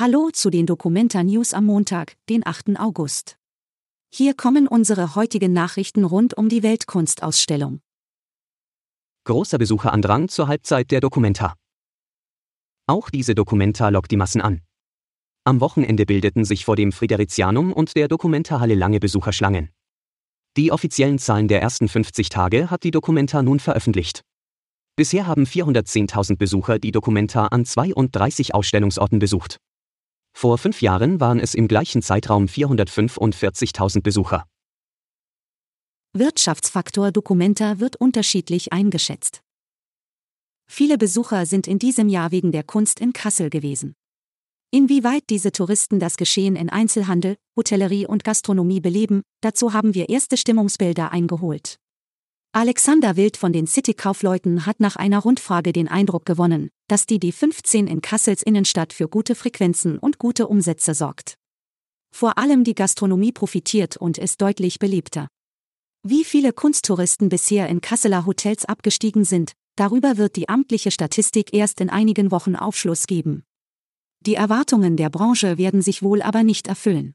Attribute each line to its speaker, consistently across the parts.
Speaker 1: Hallo zu den Documenta News am Montag, den 8. August. Hier kommen unsere heutigen Nachrichten rund um die Weltkunstausstellung.
Speaker 2: Großer Besucherandrang zur Halbzeit der Documenta. Auch diese Documenta lockt die Massen an. Am Wochenende bildeten sich vor dem Friderizianum und der Documenta-Halle lange Besucherschlangen. Die offiziellen Zahlen der ersten 50 Tage hat die Documenta nun veröffentlicht. Bisher haben 410.000 Besucher die Documenta an 32 Ausstellungsorten besucht. Vor fünf Jahren waren es im gleichen Zeitraum 445.000 Besucher.
Speaker 1: Wirtschaftsfaktor Documenta wird unterschiedlich eingeschätzt. Viele Besucher sind in diesem Jahr wegen der Kunst in Kassel gewesen. Inwieweit diese Touristen das Geschehen in Einzelhandel, Hotellerie und Gastronomie beleben, dazu haben wir erste Stimmungsbilder eingeholt. Alexander Wild von den City-Kaufleuten hat nach einer Rundfrage den Eindruck gewonnen, dass die D15 in Kassels Innenstadt für gute Frequenzen und gute Umsätze sorgt. Vor allem die Gastronomie profitiert und ist deutlich beliebter. Wie viele Kunsttouristen bisher in Kasseler Hotels abgestiegen sind, darüber wird die amtliche Statistik erst in einigen Wochen Aufschluss geben. Die Erwartungen der Branche werden sich wohl aber nicht erfüllen.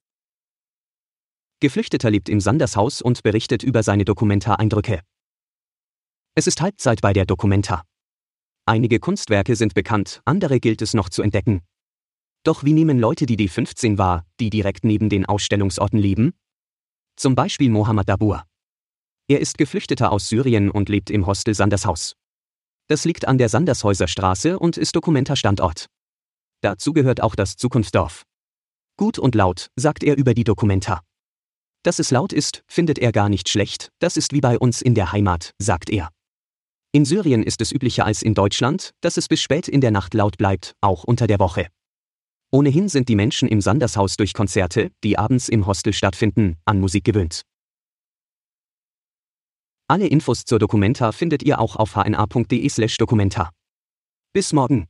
Speaker 2: Geflüchteter lebt im Sandershaus und berichtet über seine Dokumentareindrücke. Es ist Halbzeit bei der Documenta. Einige Kunstwerke sind bekannt, andere gilt es noch zu entdecken. Doch wie nehmen Leute die D15 wahr, die direkt neben den Ausstellungsorten leben? Zum Beispiel Mohammed Dabur. Er ist Geflüchteter aus Syrien und lebt im Hostel Sandershaus. Das liegt an der Sandershäuser Straße und ist Dokumenta-Standort. Dazu gehört auch das Zukunftsdorf. Gut und laut, sagt er über die Dokumenta. Dass es laut ist, findet er gar nicht schlecht, das ist wie bei uns in der Heimat, sagt er. In Syrien ist es üblicher als in Deutschland, dass es bis spät in der Nacht laut bleibt, auch unter der Woche. Ohnehin sind die Menschen im Sandershaus durch Konzerte, die abends im Hostel stattfinden, an Musik gewöhnt. Alle Infos zur Dokumenta findet ihr auch auf hna.de/dokumenta. Bis morgen.